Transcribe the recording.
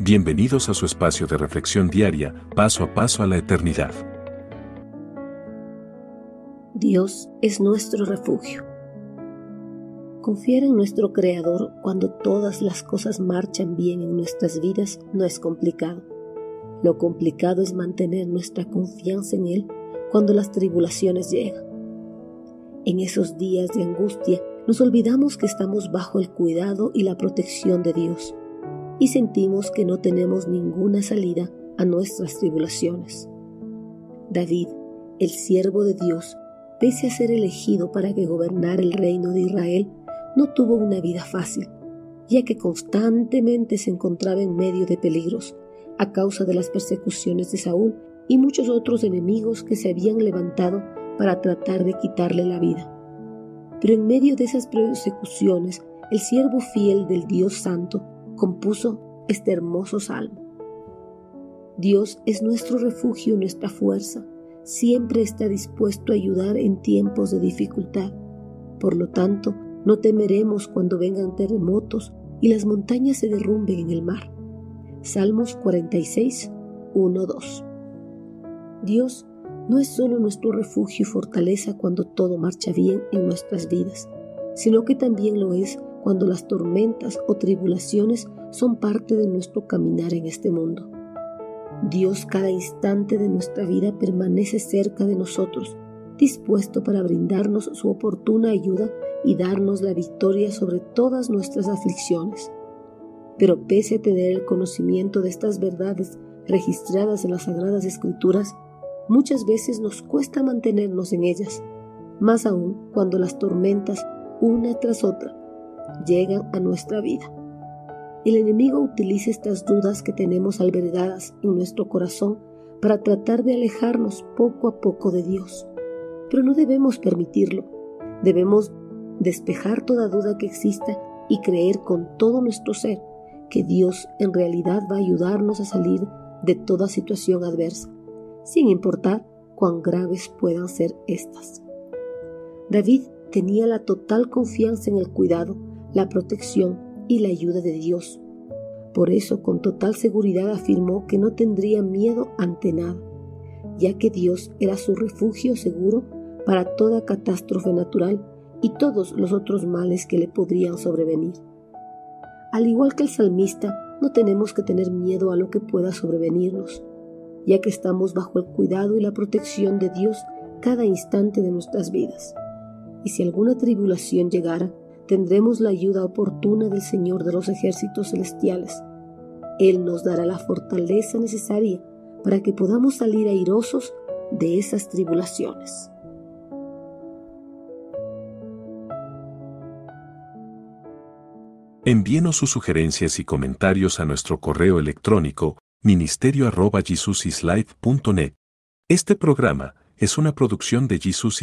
Bienvenidos a su espacio de reflexión diaria, paso a paso a la eternidad. Dios es nuestro refugio. Confiar en nuestro Creador cuando todas las cosas marchan bien en nuestras vidas no es complicado. Lo complicado es mantener nuestra confianza en Él cuando las tribulaciones llegan. En esos días de angustia nos olvidamos que estamos bajo el cuidado y la protección de Dios y sentimos que no tenemos ninguna salida a nuestras tribulaciones. David, el siervo de Dios, pese a ser elegido para que gobernara el reino de Israel, no tuvo una vida fácil, ya que constantemente se encontraba en medio de peligros a causa de las persecuciones de Saúl y muchos otros enemigos que se habían levantado para tratar de quitarle la vida. Pero en medio de esas persecuciones, el siervo fiel del Dios Santo compuso este hermoso salmo. Dios es nuestro refugio y nuestra fuerza, siempre está dispuesto a ayudar en tiempos de dificultad. Por lo tanto, no temeremos cuando vengan terremotos y las montañas se derrumben en el mar. Salmos 46, 1, 2. Dios no es solo nuestro refugio y fortaleza cuando todo marcha bien en nuestras vidas, sino que también lo es cuando las tormentas o tribulaciones son parte de nuestro caminar en este mundo. Dios cada instante de nuestra vida permanece cerca de nosotros, dispuesto para brindarnos su oportuna ayuda y darnos la victoria sobre todas nuestras aflicciones. Pero pese a tener el conocimiento de estas verdades registradas en las Sagradas Escrituras, muchas veces nos cuesta mantenernos en ellas, más aún cuando las tormentas, una tras otra, llegan a nuestra vida. El enemigo utiliza estas dudas que tenemos albergadas en nuestro corazón para tratar de alejarnos poco a poco de Dios. Pero no debemos permitirlo. Debemos despejar toda duda que exista y creer con todo nuestro ser que Dios en realidad va a ayudarnos a salir de toda situación adversa, sin importar cuán graves puedan ser estas. David tenía la total confianza en el cuidado la protección y la ayuda de Dios. Por eso con total seguridad afirmó que no tendría miedo ante nada, ya que Dios era su refugio seguro para toda catástrofe natural y todos los otros males que le podrían sobrevenir. Al igual que el salmista, no tenemos que tener miedo a lo que pueda sobrevenirnos, ya que estamos bajo el cuidado y la protección de Dios cada instante de nuestras vidas. Y si alguna tribulación llegara, tendremos la ayuda oportuna del Señor de los ejércitos celestiales. Él nos dará la fortaleza necesaria para que podamos salir airosos de esas tribulaciones. Envíenos sus sugerencias y comentarios a nuestro correo electrónico ministerio arroba Este programa es una producción de Jesus